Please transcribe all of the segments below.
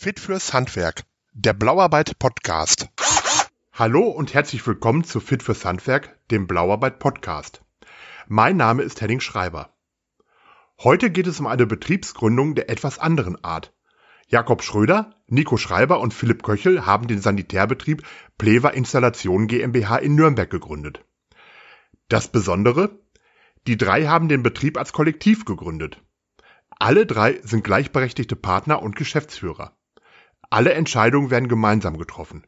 Fit fürs Handwerk, der Blauarbeit Podcast. Hallo und herzlich willkommen zu Fit fürs Handwerk, dem Blauarbeit Podcast. Mein Name ist Henning Schreiber. Heute geht es um eine Betriebsgründung der etwas anderen Art. Jakob Schröder, Nico Schreiber und Philipp Köchel haben den Sanitärbetrieb Plewa Installation GmbH in Nürnberg gegründet. Das Besondere? Die drei haben den Betrieb als Kollektiv gegründet. Alle drei sind gleichberechtigte Partner und Geschäftsführer. Alle Entscheidungen werden gemeinsam getroffen.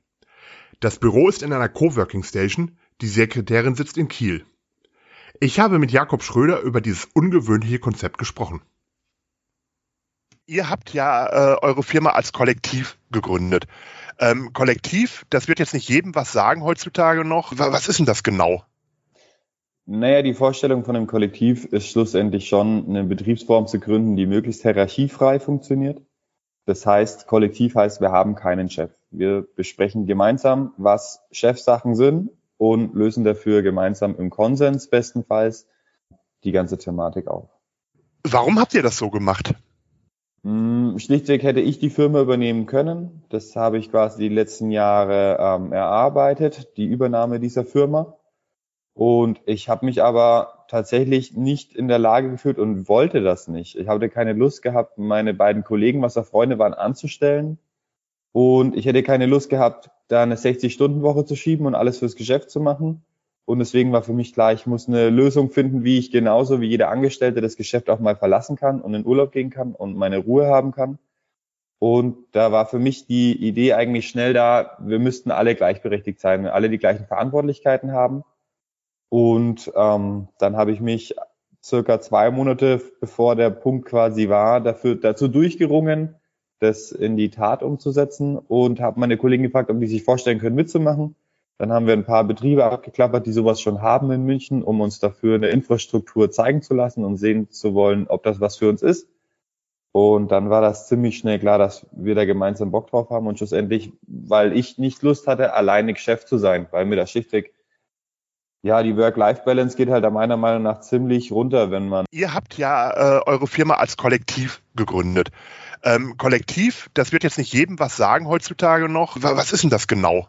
Das Büro ist in einer Coworking Station, die Sekretärin sitzt in Kiel. Ich habe mit Jakob Schröder über dieses ungewöhnliche Konzept gesprochen. Ihr habt ja äh, eure Firma als Kollektiv gegründet. Ähm, Kollektiv, das wird jetzt nicht jedem was sagen heutzutage noch. Was ist denn das genau? Naja, die Vorstellung von einem Kollektiv ist schlussendlich schon, eine Betriebsform zu gründen, die möglichst hierarchiefrei funktioniert. Das heißt, Kollektiv heißt, wir haben keinen Chef. Wir besprechen gemeinsam, was Chefsachen sind und lösen dafür gemeinsam im Konsens bestenfalls die ganze Thematik auf. Warum habt ihr das so gemacht? Hm, schlichtweg hätte ich die Firma übernehmen können. Das habe ich quasi die letzten Jahre ähm, erarbeitet, die Übernahme dieser Firma. Und ich habe mich aber tatsächlich nicht in der Lage gefühlt und wollte das nicht. Ich hatte keine Lust gehabt, meine beiden Kollegen, was da Freunde waren, anzustellen. Und ich hätte keine Lust gehabt, da eine 60-Stunden-Woche zu schieben und alles fürs Geschäft zu machen. Und deswegen war für mich klar, ich muss eine Lösung finden, wie ich genauso wie jeder Angestellte das Geschäft auch mal verlassen kann und in Urlaub gehen kann und meine Ruhe haben kann. Und da war für mich die Idee eigentlich schnell da, wir müssten alle gleichberechtigt sein, alle die gleichen Verantwortlichkeiten haben. Und ähm, dann habe ich mich circa zwei Monate bevor der Punkt quasi war, dafür, dazu durchgerungen, das in die Tat umzusetzen und habe meine Kollegen gefragt, ob die sich vorstellen können, mitzumachen. Dann haben wir ein paar Betriebe abgeklappert, die sowas schon haben in München, um uns dafür eine Infrastruktur zeigen zu lassen und sehen zu wollen, ob das was für uns ist. Und dann war das ziemlich schnell klar, dass wir da gemeinsam Bock drauf haben und schlussendlich, weil ich nicht Lust hatte, alleine Geschäft zu sein, weil mir das schlichtweg ja, die Work-Life-Balance geht halt meiner Meinung nach ziemlich runter, wenn man. Ihr habt ja äh, eure Firma als Kollektiv gegründet. Ähm, Kollektiv, das wird jetzt nicht jedem was sagen heutzutage noch. Was ist denn das genau?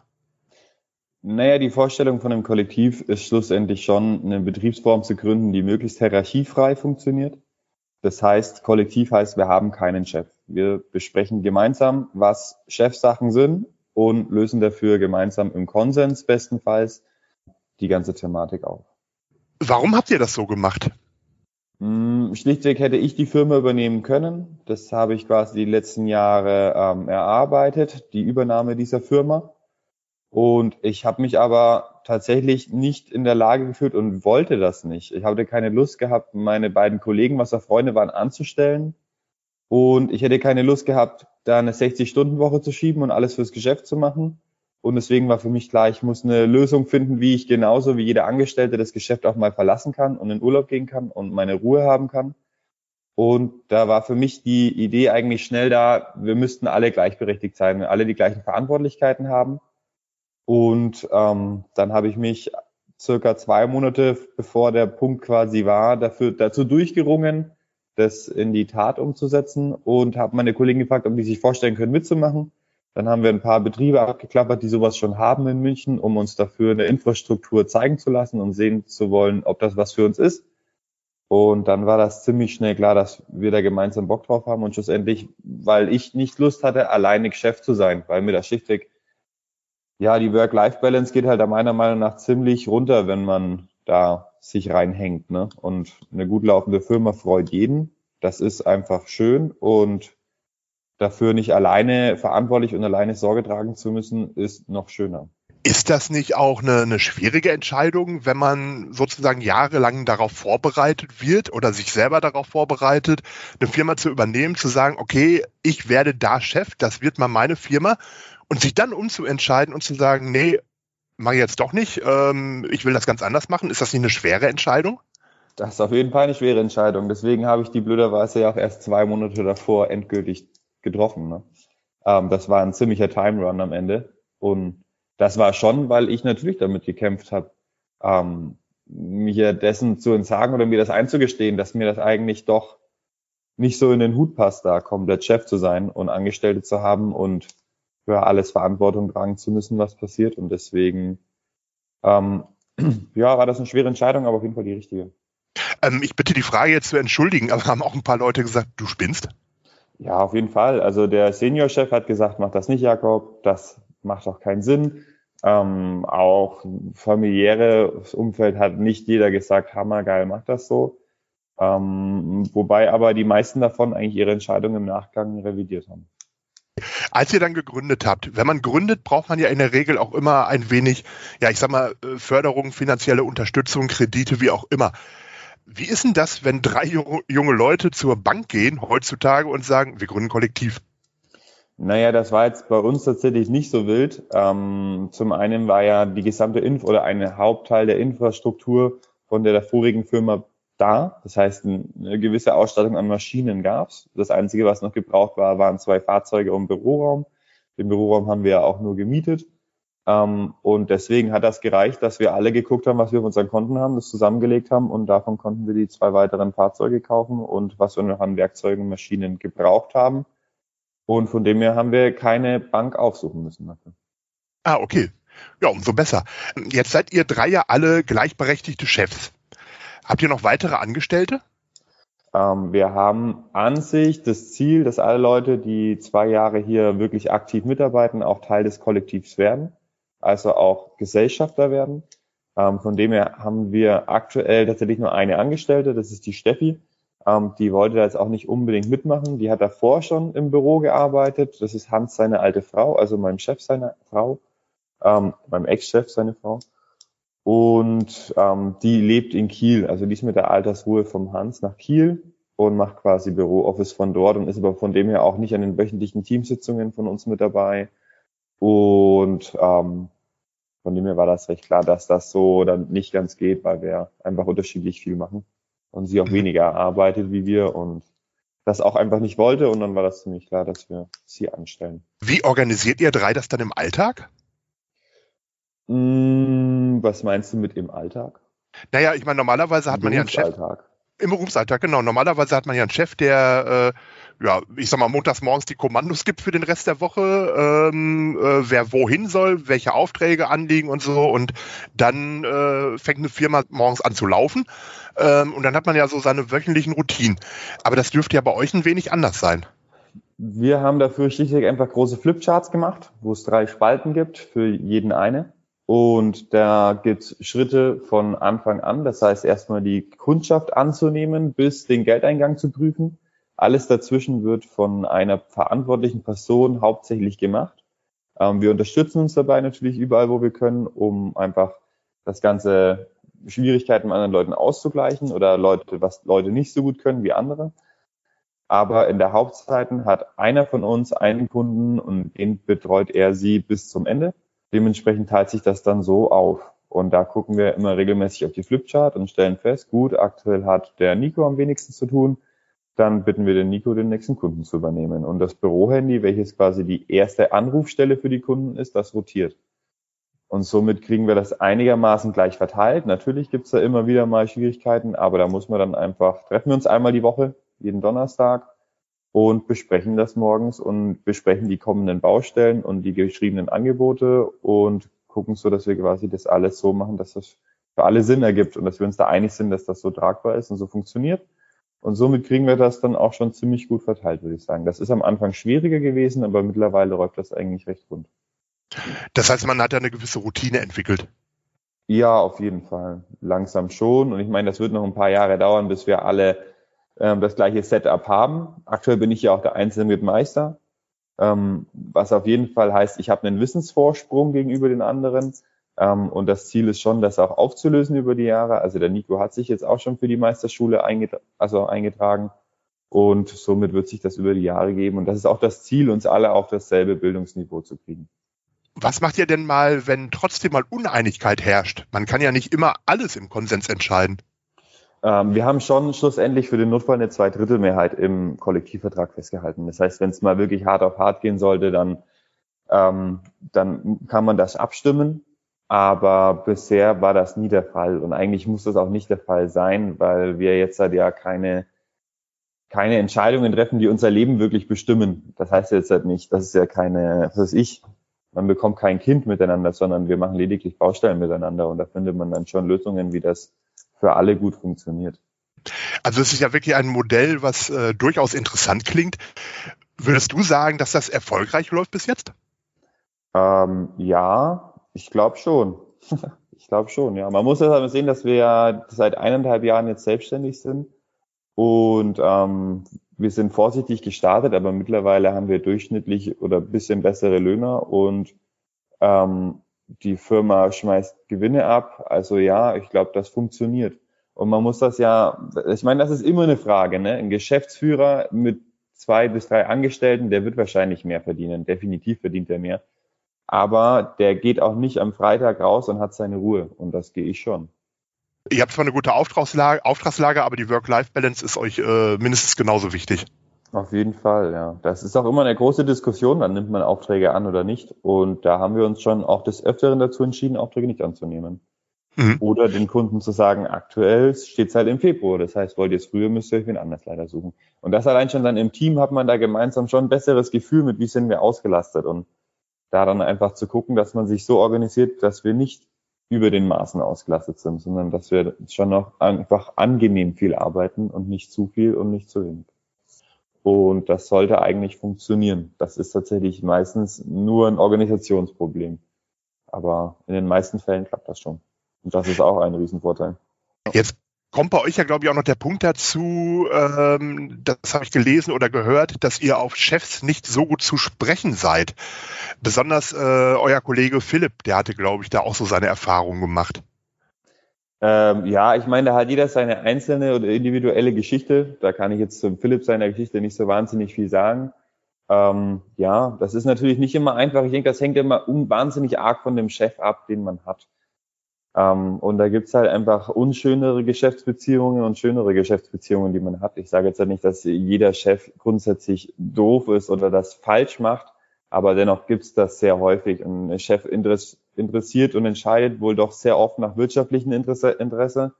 Naja, die Vorstellung von einem Kollektiv ist schlussendlich schon, eine Betriebsform zu gründen, die möglichst hierarchiefrei funktioniert. Das heißt, Kollektiv heißt, wir haben keinen Chef. Wir besprechen gemeinsam, was Chefsachen sind und lösen dafür gemeinsam im Konsens bestenfalls die ganze Thematik auf. Warum habt ihr das so gemacht? Hm, schlichtweg hätte ich die Firma übernehmen können. Das habe ich quasi die letzten Jahre ähm, erarbeitet, die Übernahme dieser Firma. Und ich habe mich aber tatsächlich nicht in der Lage gefühlt und wollte das nicht. Ich hatte keine Lust gehabt, meine beiden Kollegen, was da Freunde waren, anzustellen. Und ich hätte keine Lust gehabt, da eine 60-Stunden-Woche zu schieben und alles fürs Geschäft zu machen. Und deswegen war für mich klar, ich muss eine Lösung finden, wie ich genauso wie jeder Angestellte das Geschäft auch mal verlassen kann und in Urlaub gehen kann und meine Ruhe haben kann. Und da war für mich die Idee eigentlich schnell da, wir müssten alle gleichberechtigt sein, alle die gleichen Verantwortlichkeiten haben. Und ähm, dann habe ich mich circa zwei Monate bevor der Punkt quasi war, dafür dazu durchgerungen, das in die Tat umzusetzen und habe meine Kollegen gefragt, ob die sich vorstellen können, mitzumachen. Dann haben wir ein paar Betriebe abgeklappert, die sowas schon haben in München, um uns dafür eine Infrastruktur zeigen zu lassen und sehen zu wollen, ob das was für uns ist. Und dann war das ziemlich schnell klar, dass wir da gemeinsam Bock drauf haben und schlussendlich, weil ich nicht Lust hatte, alleine Geschäft zu sein, weil mir das schlichtweg, ja, die Work-Life-Balance geht halt meiner Meinung nach ziemlich runter, wenn man da sich reinhängt. Ne? Und eine gut laufende Firma freut jeden. Das ist einfach schön und dafür nicht alleine verantwortlich und alleine Sorge tragen zu müssen, ist noch schöner. Ist das nicht auch eine, eine, schwierige Entscheidung, wenn man sozusagen jahrelang darauf vorbereitet wird oder sich selber darauf vorbereitet, eine Firma zu übernehmen, zu sagen, okay, ich werde da Chef, das wird mal meine Firma und sich dann umzuentscheiden und zu sagen, nee, mache ich jetzt doch nicht, ähm, ich will das ganz anders machen. Ist das nicht eine schwere Entscheidung? Das ist auf jeden Fall eine schwere Entscheidung. Deswegen habe ich die blöderweise ja auch erst zwei Monate davor endgültig getroffen. Ne? Ähm, das war ein ziemlicher Time Run am Ende. Und das war schon, weil ich natürlich damit gekämpft habe, ähm, mir dessen zu entsagen oder mir das einzugestehen, dass mir das eigentlich doch nicht so in den Hut passt, da komplett Chef zu sein und Angestellte zu haben und für alles Verantwortung tragen zu müssen, was passiert. Und deswegen, ähm, ja, war das eine schwere Entscheidung, aber auf jeden Fall die richtige. Ähm, ich bitte die Frage jetzt zu entschuldigen, aber haben auch ein paar Leute gesagt, du spinnst? Ja, auf jeden Fall. Also der Seniorchef hat gesagt, mach das nicht, Jakob, das macht doch keinen Sinn. Ähm, auch familiäres Umfeld hat nicht jeder gesagt, hammergeil, mach das so. Ähm, wobei aber die meisten davon eigentlich ihre Entscheidung im Nachgang revidiert haben. Als ihr dann gegründet habt, wenn man gründet, braucht man ja in der Regel auch immer ein wenig, ja, ich sag mal, äh, Förderung, finanzielle Unterstützung, Kredite, wie auch immer. Wie ist denn das, wenn drei junge Leute zur Bank gehen heutzutage und sagen, wir gründen Kollektiv? Naja, das war jetzt bei uns tatsächlich nicht so wild. Ähm, zum einen war ja die gesamte Info oder ein Hauptteil der Infrastruktur von der, der vorigen Firma da. Das heißt, eine gewisse Ausstattung an Maschinen gab's. Das Einzige, was noch gebraucht war, waren zwei Fahrzeuge und Büroraum. Den Büroraum haben wir ja auch nur gemietet. Ähm, und deswegen hat das gereicht, dass wir alle geguckt haben, was wir auf unseren Konten haben, das zusammengelegt haben und davon konnten wir die zwei weiteren Fahrzeuge kaufen und was wir noch an Werkzeugen und Maschinen gebraucht haben. Und von dem her haben wir keine Bank aufsuchen müssen dafür. Ah, okay. Ja, umso besser. Jetzt seid ihr drei ja alle gleichberechtigte Chefs. Habt ihr noch weitere Angestellte? Ähm, wir haben an sich das Ziel, dass alle Leute, die zwei Jahre hier wirklich aktiv mitarbeiten, auch Teil des Kollektivs werden, also auch Gesellschafter werden. Ähm, von dem her haben wir aktuell tatsächlich nur eine Angestellte, das ist die Steffi. Ähm, die wollte da jetzt auch nicht unbedingt mitmachen. Die hat davor schon im Büro gearbeitet. Das ist Hans seine alte Frau, also mein Chef seine Frau, ähm, meinem Ex-Chef seine Frau. Und ähm, die lebt in Kiel, also die ist mit der Altersruhe vom Hans nach Kiel und macht quasi Bürooffice von dort und ist aber von dem her auch nicht an den wöchentlichen Teamsitzungen von uns mit dabei. Und ähm, von dem her war das recht klar, dass das so dann nicht ganz geht, weil wir einfach unterschiedlich viel machen und sie auch mhm. weniger arbeitet wie wir und das auch einfach nicht wollte und dann war das ziemlich klar, dass wir sie anstellen. Wie organisiert ihr drei das dann im Alltag? Mm, was meinst du mit im Alltag? Naja, ich meine, normalerweise hat man ja einen Chef. Im Berufsalltag, genau. Normalerweise hat man ja einen Chef, der, äh, ja, ich sag mal, montags morgens die Kommandos gibt für den Rest der Woche, ähm, äh, wer wohin soll, welche Aufträge anliegen und so. Und dann äh, fängt eine Firma morgens an zu laufen. Ähm, und dann hat man ja so seine wöchentlichen Routinen. Aber das dürfte ja bei euch ein wenig anders sein. Wir haben dafür schlichtweg einfach große Flipcharts gemacht, wo es drei Spalten gibt, für jeden eine. Und da gibt's Schritte von Anfang an. Das heißt, erstmal die Kundschaft anzunehmen, bis den Geldeingang zu prüfen. Alles dazwischen wird von einer verantwortlichen Person hauptsächlich gemacht. Ähm, wir unterstützen uns dabei natürlich überall, wo wir können, um einfach das ganze Schwierigkeiten mit anderen Leuten auszugleichen oder Leute, was Leute nicht so gut können wie andere. Aber in der Hauptzeiten hat einer von uns einen Kunden und den betreut er sie bis zum Ende. Dementsprechend teilt sich das dann so auf. Und da gucken wir immer regelmäßig auf die Flipchart und stellen fest, gut, aktuell hat der Nico am wenigsten zu tun. Dann bitten wir den Nico, den nächsten Kunden zu übernehmen. Und das Bürohandy, welches quasi die erste Anrufstelle für die Kunden ist, das rotiert. Und somit kriegen wir das einigermaßen gleich verteilt. Natürlich gibt's da immer wieder mal Schwierigkeiten, aber da muss man dann einfach, treffen wir uns einmal die Woche, jeden Donnerstag, und besprechen das morgens und besprechen die kommenden Baustellen und die geschriebenen Angebote und gucken so, dass wir quasi das alles so machen, dass das für alle Sinn ergibt und dass wir uns da einig sind, dass das so tragbar ist und so funktioniert. Und somit kriegen wir das dann auch schon ziemlich gut verteilt, würde ich sagen. Das ist am Anfang schwieriger gewesen, aber mittlerweile läuft das eigentlich recht rund. Das heißt, man hat ja eine gewisse Routine entwickelt. Ja, auf jeden Fall. Langsam schon. Und ich meine, das wird noch ein paar Jahre dauern, bis wir alle ähm, das gleiche Setup haben. Aktuell bin ich ja auch der einzelne mit Meister, ähm, was auf jeden Fall heißt, ich habe einen Wissensvorsprung gegenüber den anderen. Ähm, und das Ziel ist schon, das auch aufzulösen über die Jahre. Also der Nico hat sich jetzt auch schon für die Meisterschule eingetra also eingetragen. Und somit wird sich das über die Jahre geben. Und das ist auch das Ziel, uns alle auf dasselbe Bildungsniveau zu kriegen. Was macht ihr denn mal, wenn trotzdem mal Uneinigkeit herrscht? Man kann ja nicht immer alles im Konsens entscheiden. Ähm, wir haben schon schlussendlich für den Notfall eine Zweidrittelmehrheit im Kollektivvertrag festgehalten. Das heißt, wenn es mal wirklich hart auf hart gehen sollte, dann, ähm, dann kann man das abstimmen. Aber bisher war das nie der Fall. Und eigentlich muss das auch nicht der Fall sein, weil wir jetzt halt ja keine, keine Entscheidungen treffen, die unser Leben wirklich bestimmen. Das heißt jetzt halt nicht, das ist ja keine, was weiß ich, man bekommt kein Kind miteinander, sondern wir machen lediglich Baustellen miteinander und da findet man dann schon Lösungen, wie das für alle gut funktioniert. Also es ist ja wirklich ein Modell, was äh, durchaus interessant klingt. Würdest du sagen, dass das erfolgreich läuft bis jetzt? Ähm, ja, ich glaube schon. ich glaube schon, ja. Man muss das aber sehen, dass wir ja seit eineinhalb Jahren jetzt selbstständig sind und ähm, wir sind vorsichtig gestartet, aber mittlerweile haben wir durchschnittlich oder bisschen bessere Löhner und ähm, die Firma schmeißt Gewinne ab. Also ja, ich glaube, das funktioniert. Und man muss das ja, ich meine, das ist immer eine Frage. Ne? Ein Geschäftsführer mit zwei bis drei Angestellten, der wird wahrscheinlich mehr verdienen. Definitiv verdient er mehr. Aber der geht auch nicht am Freitag raus und hat seine Ruhe. Und das gehe ich schon. Ihr habt zwar eine gute Auftragslage, Auftragslage aber die Work-Life-Balance ist euch äh, mindestens genauso wichtig. Auf jeden Fall, ja. Das ist auch immer eine große Diskussion, dann nimmt man Aufträge an oder nicht. Und da haben wir uns schon auch des Öfteren dazu entschieden, Aufträge nicht anzunehmen. Mhm. Oder den Kunden zu sagen, aktuell steht es halt im Februar. Das heißt, wollt ihr es früher, müsst ihr euch wen anders leider suchen. Und das allein schon dann im Team hat man da gemeinsam schon ein besseres Gefühl mit, wie sind wir ausgelastet. Und da dann einfach zu gucken, dass man sich so organisiert, dass wir nicht über den Maßen ausgelastet sind, sondern dass wir schon noch einfach angenehm viel arbeiten und nicht zu viel und nicht zu wenig. Und das sollte eigentlich funktionieren. Das ist tatsächlich meistens nur ein Organisationsproblem. Aber in den meisten Fällen klappt das schon. Und das ist auch ein Riesenvorteil. Jetzt kommt bei euch ja, glaube ich, auch noch der Punkt dazu, ähm, das habe ich gelesen oder gehört, dass ihr auf Chefs nicht so gut zu sprechen seid. Besonders äh, euer Kollege Philipp, der hatte, glaube ich, da auch so seine Erfahrungen gemacht. Ähm, ja, ich meine, da hat jeder seine einzelne oder individuelle Geschichte. Da kann ich jetzt zum Philipp seiner Geschichte nicht so wahnsinnig viel sagen. Ähm, ja, das ist natürlich nicht immer einfach. Ich denke, das hängt immer um, wahnsinnig arg von dem Chef ab, den man hat. Ähm, und da gibt's halt einfach unschönere Geschäftsbeziehungen und schönere Geschäftsbeziehungen, die man hat. Ich sage jetzt ja nicht, dass jeder Chef grundsätzlich doof ist oder das falsch macht, aber dennoch gibt's das sehr häufig. Ein Chef interessiert und entscheidet wohl doch sehr oft nach wirtschaftlichen Interesse. Interesse.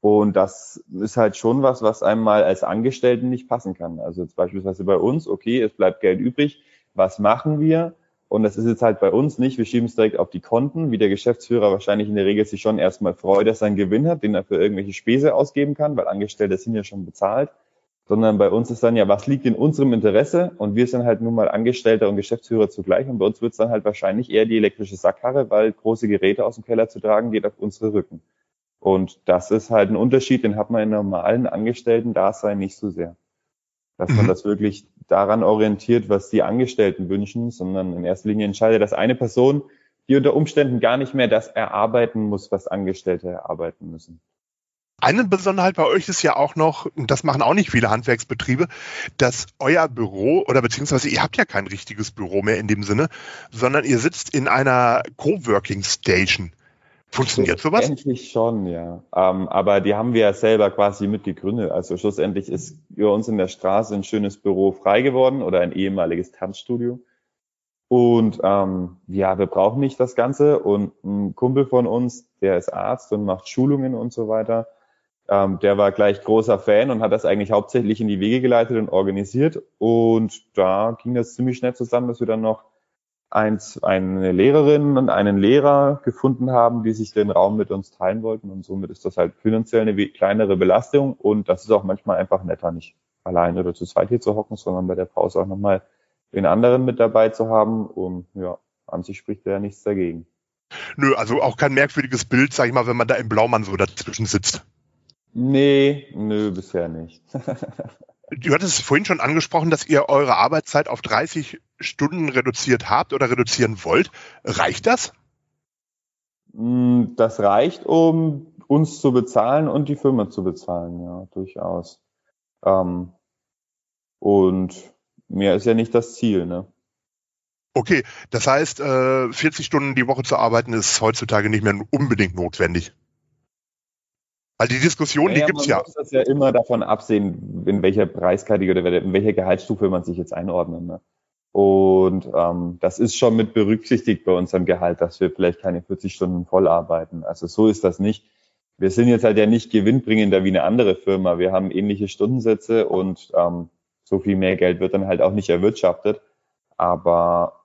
Und das ist halt schon was, was einem mal als Angestellten nicht passen kann. Also jetzt beispielsweise bei uns, okay, es bleibt Geld übrig. Was machen wir? Und das ist jetzt halt bei uns nicht. Wir schieben es direkt auf die Konten, wie der Geschäftsführer wahrscheinlich in der Regel sich schon erstmal freut, dass er einen Gewinn hat, den er für irgendwelche Späße ausgeben kann, weil Angestellte sind ja schon bezahlt. Sondern bei uns ist dann ja, was liegt in unserem Interesse? Und wir sind halt nun mal Angestellter und Geschäftsführer zugleich. Und bei uns wird es dann halt wahrscheinlich eher die elektrische Sackkarre, weil große Geräte aus dem Keller zu tragen geht auf unsere Rücken. Und das ist halt ein Unterschied, den hat man in normalen Angestellten-Dasein nicht so sehr dass man mhm. das wirklich daran orientiert, was die Angestellten wünschen, sondern in erster Linie entscheidet, dass eine Person, die unter Umständen gar nicht mehr das erarbeiten muss, was Angestellte erarbeiten müssen. Eine Besonderheit bei euch ist ja auch noch, und das machen auch nicht viele Handwerksbetriebe, dass euer Büro oder beziehungsweise ihr habt ja kein richtiges Büro mehr in dem Sinne, sondern ihr sitzt in einer Coworking Station. Funktioniert sowas? Endlich schon, ja. Ähm, aber die haben wir ja selber quasi mitgegründet. Also schlussendlich ist bei uns in der Straße ein schönes Büro frei geworden oder ein ehemaliges Tanzstudio. Und ähm, ja, wir brauchen nicht das Ganze. Und ein Kumpel von uns, der ist Arzt und macht Schulungen und so weiter, ähm, der war gleich großer Fan und hat das eigentlich hauptsächlich in die Wege geleitet und organisiert. Und da ging das ziemlich schnell zusammen, dass wir dann noch eins, eine Lehrerin und einen Lehrer gefunden haben, die sich den Raum mit uns teilen wollten. Und somit ist das halt finanziell eine kleinere Belastung. Und das ist auch manchmal einfach netter, nicht allein oder zu zweit hier zu hocken, sondern bei der Pause auch nochmal den anderen mit dabei zu haben. Und ja, an sich spricht ja nichts dagegen. Nö, also auch kein merkwürdiges Bild, sag ich mal, wenn man da im Blaumann so dazwischen sitzt. Nee, nö, bisher nicht. Du hattest vorhin schon angesprochen, dass ihr eure Arbeitszeit auf 30 Stunden reduziert habt oder reduzieren wollt. Reicht das? Mm, das reicht, um uns zu bezahlen und die Firma zu bezahlen, ja, durchaus. Ähm, und mehr ist ja nicht das Ziel, ne? Okay, das heißt, 40 äh, Stunden die Woche zu arbeiten ist heutzutage nicht mehr unbedingt notwendig. Weil die Diskussion, naja, die gibt's ja. Man muss das ja immer davon absehen, in welcher Preiskategorie oder in welcher Gehaltsstufe man sich jetzt einordnet. Ne? Und ähm, das ist schon mit berücksichtigt bei unserem Gehalt, dass wir vielleicht keine 40 Stunden voll arbeiten. Also so ist das nicht. wir sind jetzt halt ja nicht gewinnbringender wie eine andere Firma. Wir haben ähnliche Stundensätze und ähm, so viel mehr Geld wird dann halt auch nicht erwirtschaftet. Aber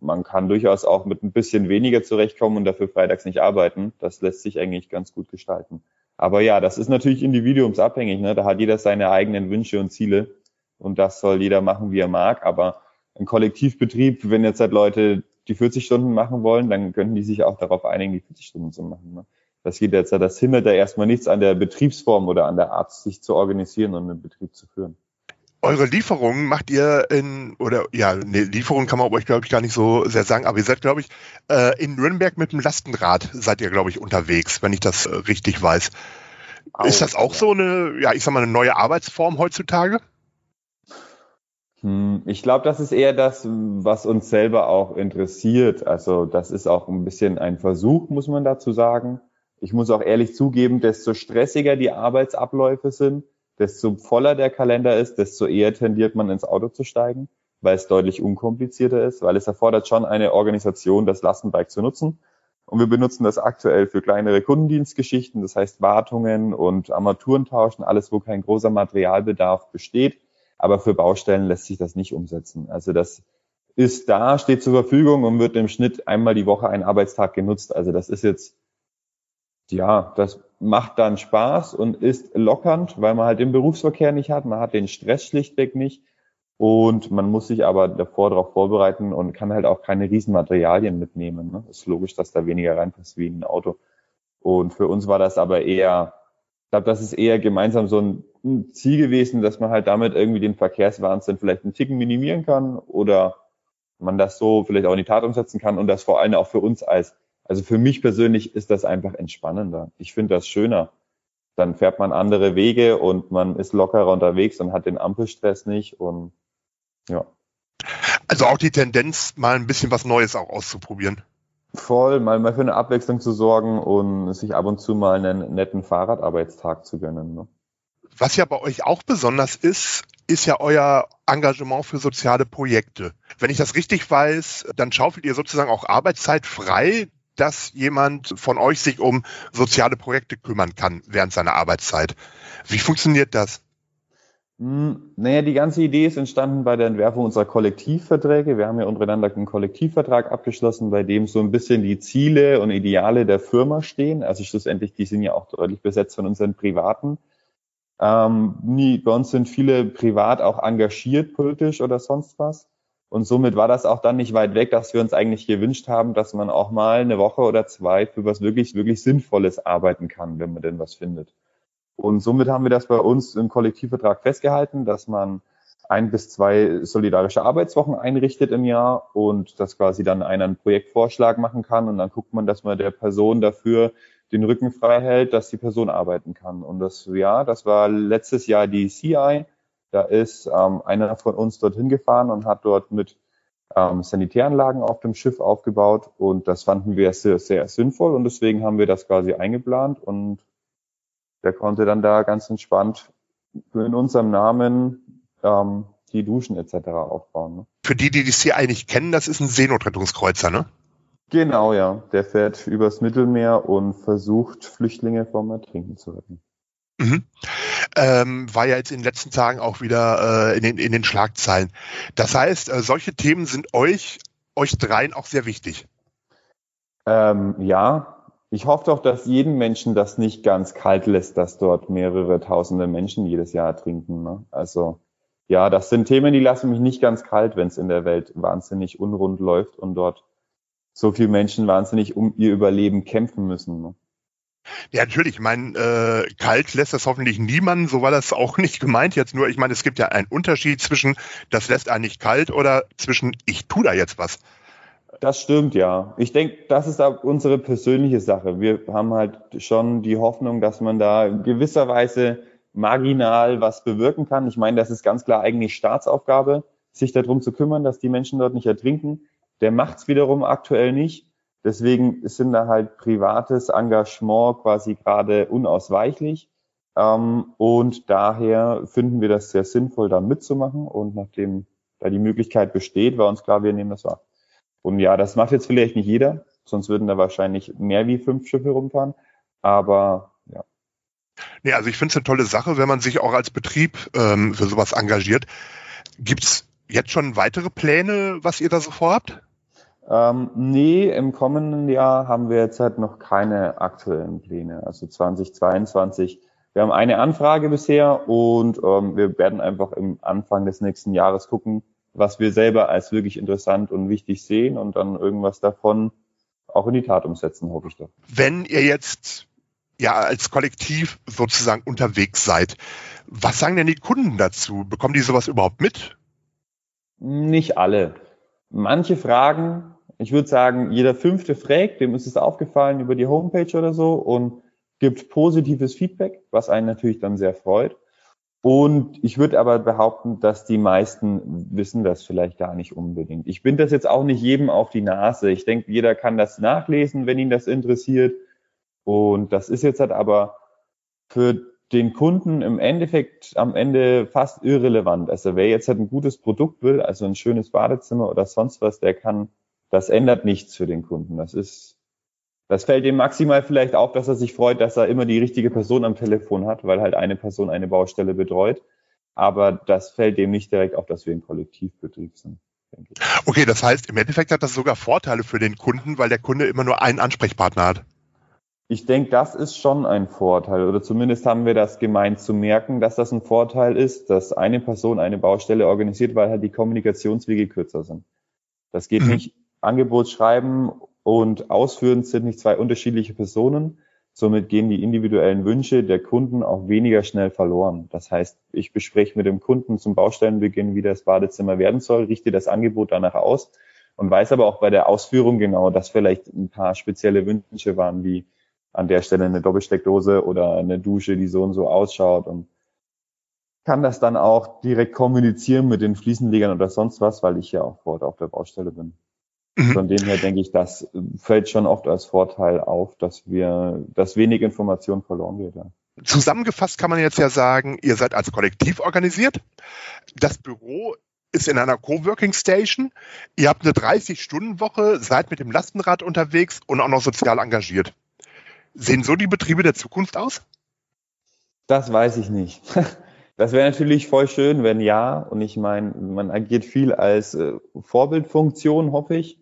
man kann durchaus auch mit ein bisschen weniger zurechtkommen und dafür freitags nicht arbeiten. Das lässt sich eigentlich ganz gut gestalten. Aber ja, das ist natürlich individuumsabhängig. Ne? Da hat jeder seine eigenen Wünsche und Ziele und das soll jeder machen, wie er mag. Aber ein Kollektivbetrieb, wenn jetzt halt Leute die 40 Stunden machen wollen, dann könnten die sich auch darauf einigen, die 40 Stunden zu machen. Ne? Das geht jetzt, das hindert ja erstmal nichts an der Betriebsform oder an der Art, sich zu organisieren und einen Betrieb zu führen. Eure Lieferungen macht ihr in, oder ja, ne, Lieferungen kann man euch, glaube ich, gar nicht so sehr sagen, aber ihr seid, glaube ich, äh, in Nürnberg mit dem Lastenrad seid ihr, glaube ich, unterwegs, wenn ich das äh, richtig weiß. Auch, ist das auch ja. so eine, ja, ich sag mal, eine neue Arbeitsform heutzutage? Hm, ich glaube, das ist eher das, was uns selber auch interessiert. Also das ist auch ein bisschen ein Versuch, muss man dazu sagen ich muss auch ehrlich zugeben, desto stressiger die Arbeitsabläufe sind, desto voller der Kalender ist, desto eher tendiert man ins Auto zu steigen, weil es deutlich unkomplizierter ist, weil es erfordert schon eine Organisation, das Lastenbike zu nutzen. Und wir benutzen das aktuell für kleinere Kundendienstgeschichten, das heißt Wartungen und Armaturen tauschen, alles, wo kein großer Materialbedarf besteht. Aber für Baustellen lässt sich das nicht umsetzen. Also das ist da, steht zur Verfügung und wird im Schnitt einmal die Woche ein Arbeitstag genutzt. Also das ist jetzt ja, das macht dann Spaß und ist lockernd, weil man halt den Berufsverkehr nicht hat, man hat den Stress schlichtweg nicht und man muss sich aber davor darauf vorbereiten und kann halt auch keine Riesenmaterialien mitnehmen. Ne? Ist logisch, dass da weniger reinpasst wie in ein Auto. Und für uns war das aber eher, glaube, das ist eher gemeinsam so ein Ziel gewesen, dass man halt damit irgendwie den Verkehrswahnsinn vielleicht einen Ticken minimieren kann oder man das so vielleicht auch in die Tat umsetzen kann und das vor allem auch für uns als also für mich persönlich ist das einfach entspannender. Ich finde das schöner. Dann fährt man andere Wege und man ist lockerer unterwegs und hat den Ampelstress nicht und ja. Also auch die Tendenz, mal ein bisschen was Neues auch auszuprobieren. Voll, mal, mal für eine Abwechslung zu sorgen und sich ab und zu mal einen netten Fahrradarbeitstag zu gönnen. Ne? Was ja bei euch auch besonders ist, ist ja euer Engagement für soziale Projekte. Wenn ich das richtig weiß, dann schaufelt ihr sozusagen auch Arbeitszeit frei, dass jemand von euch sich um soziale Projekte kümmern kann während seiner Arbeitszeit. Wie funktioniert das? Hm, naja, die ganze Idee ist entstanden bei der Entwerfung unserer Kollektivverträge. Wir haben ja untereinander einen Kollektivvertrag abgeschlossen, bei dem so ein bisschen die Ziele und Ideale der Firma stehen. Also schlussendlich, die sind ja auch deutlich besetzt von unseren Privaten. Ähm, nie, bei uns sind viele privat auch engagiert politisch oder sonst was. Und somit war das auch dann nicht weit weg, dass wir uns eigentlich gewünscht haben, dass man auch mal eine Woche oder zwei für was wirklich, wirklich Sinnvolles arbeiten kann, wenn man denn was findet. Und somit haben wir das bei uns im Kollektivvertrag festgehalten, dass man ein bis zwei solidarische Arbeitswochen einrichtet im Jahr und dass quasi dann einer einen Projektvorschlag machen kann. Und dann guckt man, dass man der Person dafür den Rücken frei hält, dass die Person arbeiten kann. Und das, ja, das war letztes Jahr die CI da ist ähm, einer von uns dorthin gefahren und hat dort mit ähm, Sanitäranlagen auf dem Schiff aufgebaut. Und das fanden wir sehr, sehr sinnvoll. Und deswegen haben wir das quasi eingeplant und der konnte dann da ganz entspannt in unserem Namen ähm, die Duschen etc. aufbauen. Ne? Für die, die die CI nicht kennen, das ist ein Seenotrettungskreuzer, ne? Genau, ja. Der fährt übers Mittelmeer und versucht, Flüchtlinge vom Ertrinken zu retten. Mhm. Ähm, war ja jetzt in den letzten Tagen auch wieder äh, in, den, in den Schlagzeilen. Das heißt, äh, solche Themen sind euch, euch dreien auch sehr wichtig. Ähm, ja, ich hoffe doch, dass jeden Menschen das nicht ganz kalt lässt, dass dort mehrere tausende Menschen jedes Jahr ertrinken. Ne? Also ja, das sind Themen, die lassen mich nicht ganz kalt, wenn es in der Welt wahnsinnig unrund läuft und dort so viele Menschen wahnsinnig um ihr Überleben kämpfen müssen. Ne? Ja, natürlich. Ich meine, äh, kalt lässt das hoffentlich niemanden. So war das auch nicht gemeint jetzt nur. Ich meine, es gibt ja einen Unterschied zwischen, das lässt einen nicht kalt oder zwischen, ich tu da jetzt was. Das stimmt, ja. Ich denke, das ist unsere persönliche Sache. Wir haben halt schon die Hoffnung, dass man da gewisserweise marginal was bewirken kann. Ich meine, das ist ganz klar eigentlich Staatsaufgabe, sich darum zu kümmern, dass die Menschen dort nicht ertrinken. Der macht's wiederum aktuell nicht. Deswegen sind da halt privates Engagement quasi gerade unausweichlich. Ähm, und daher finden wir das sehr sinnvoll, da mitzumachen. Und nachdem da die Möglichkeit besteht, war uns klar, wir nehmen das wahr. Und ja, das macht jetzt vielleicht nicht jeder, sonst würden da wahrscheinlich mehr wie fünf Schiffe rumfahren. Aber ja, Nee, also ich finde es eine tolle Sache, wenn man sich auch als Betrieb ähm, für sowas engagiert. Gibt es jetzt schon weitere Pläne, was ihr da so vorhabt? Ähm, nee, im kommenden Jahr haben wir jetzt halt noch keine aktuellen Pläne. Also 2022. Wir haben eine Anfrage bisher und ähm, wir werden einfach im Anfang des nächsten Jahres gucken, was wir selber als wirklich interessant und wichtig sehen und dann irgendwas davon auch in die Tat umsetzen, hoffe ich doch. Wenn ihr jetzt ja als Kollektiv sozusagen unterwegs seid, was sagen denn die Kunden dazu? Bekommen die sowas überhaupt mit? Nicht alle. Manche fragen, ich würde sagen, jeder fünfte fragt, dem ist es aufgefallen über die Homepage oder so und gibt positives Feedback, was einen natürlich dann sehr freut. Und ich würde aber behaupten, dass die meisten wissen das vielleicht gar nicht unbedingt. Ich bin das jetzt auch nicht jedem auf die Nase. Ich denke, jeder kann das nachlesen, wenn ihn das interessiert. Und das ist jetzt halt aber für den Kunden im Endeffekt am Ende fast irrelevant. Also wer jetzt halt ein gutes Produkt will, also ein schönes Badezimmer oder sonst was, der kann, das ändert nichts für den Kunden. Das ist, das fällt ihm maximal vielleicht auf, dass er sich freut, dass er immer die richtige Person am Telefon hat, weil halt eine Person eine Baustelle betreut. Aber das fällt dem nicht direkt auf, dass wir ein Kollektivbetrieb sind. Okay, das heißt, im Endeffekt hat das sogar Vorteile für den Kunden, weil der Kunde immer nur einen Ansprechpartner hat. Ich denke, das ist schon ein Vorteil, oder zumindest haben wir das gemeint zu merken, dass das ein Vorteil ist, dass eine Person eine Baustelle organisiert, weil halt die Kommunikationswege kürzer sind. Das geht mhm. nicht, Angebot schreiben und ausführen sind nicht zwei unterschiedliche Personen, somit gehen die individuellen Wünsche der Kunden auch weniger schnell verloren. Das heißt, ich bespreche mit dem Kunden zum Baustellenbeginn, wie das Badezimmer werden soll, richte das Angebot danach aus und weiß aber auch bei der Ausführung genau, dass vielleicht ein paar spezielle Wünsche waren, wie an der Stelle eine Doppelsteckdose oder eine Dusche, die so und so ausschaut und kann das dann auch direkt kommunizieren mit den Fliesenlegern oder sonst was, weil ich ja auch vor Ort auf der Baustelle bin. Mhm. Von dem her denke ich, das fällt schon oft als Vorteil auf, dass wir, dass wenig Information verloren geht. Ja. Zusammengefasst kann man jetzt ja sagen, ihr seid als Kollektiv organisiert. Das Büro ist in einer Coworking Station. Ihr habt eine 30-Stunden-Woche, seid mit dem Lastenrad unterwegs und auch noch sozial engagiert. Sehen so die Betriebe der Zukunft aus? Das weiß ich nicht. Das wäre natürlich voll schön, wenn ja. Und ich meine, man agiert viel als äh, Vorbildfunktion, hoffe ich.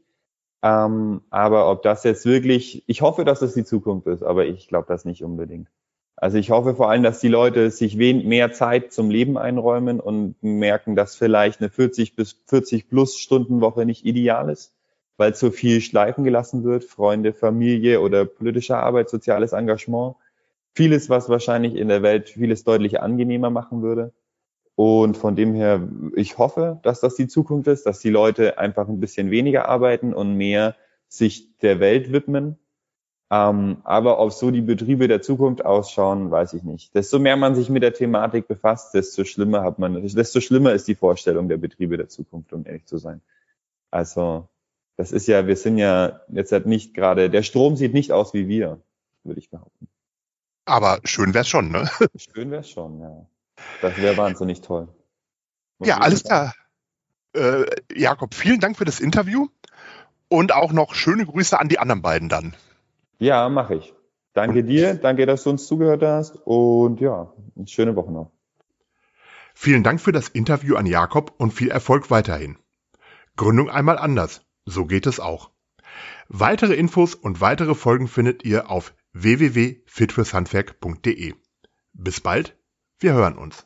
Ähm, aber ob das jetzt wirklich, ich hoffe, dass das die Zukunft ist, aber ich glaube das nicht unbedingt. Also ich hoffe vor allem, dass die Leute sich mehr Zeit zum Leben einräumen und merken, dass vielleicht eine 40 bis 40 plus Stunden Woche nicht ideal ist weil zu viel schleifen gelassen wird, Freunde, Familie oder politische Arbeit, soziales Engagement. Vieles, was wahrscheinlich in der Welt vieles deutlich angenehmer machen würde. Und von dem her, ich hoffe, dass das die Zukunft ist, dass die Leute einfach ein bisschen weniger arbeiten und mehr sich der Welt widmen. Ähm, aber ob so die Betriebe der Zukunft ausschauen, weiß ich nicht. Desto mehr man sich mit der Thematik befasst, desto schlimmer hat man, desto schlimmer ist die Vorstellung der Betriebe der Zukunft, um ehrlich zu sein. Also das ist ja, wir sind ja jetzt halt nicht gerade, der Strom sieht nicht aus wie wir, würde ich behaupten. Aber schön wär's schon, ne? Schön wär's schon, ja. Das wäre wahnsinnig toll. Muss ja, alles klar. Äh, Jakob, vielen Dank für das Interview und auch noch schöne Grüße an die anderen beiden dann. Ja, mache ich. Danke dir, danke, dass du uns zugehört hast und ja, eine schöne Woche noch. Vielen Dank für das Interview an Jakob und viel Erfolg weiterhin. Gründung einmal anders. So geht es auch. Weitere Infos und weitere Folgen findet ihr auf www.fitfürshandwerk.de. Bis bald, wir hören uns.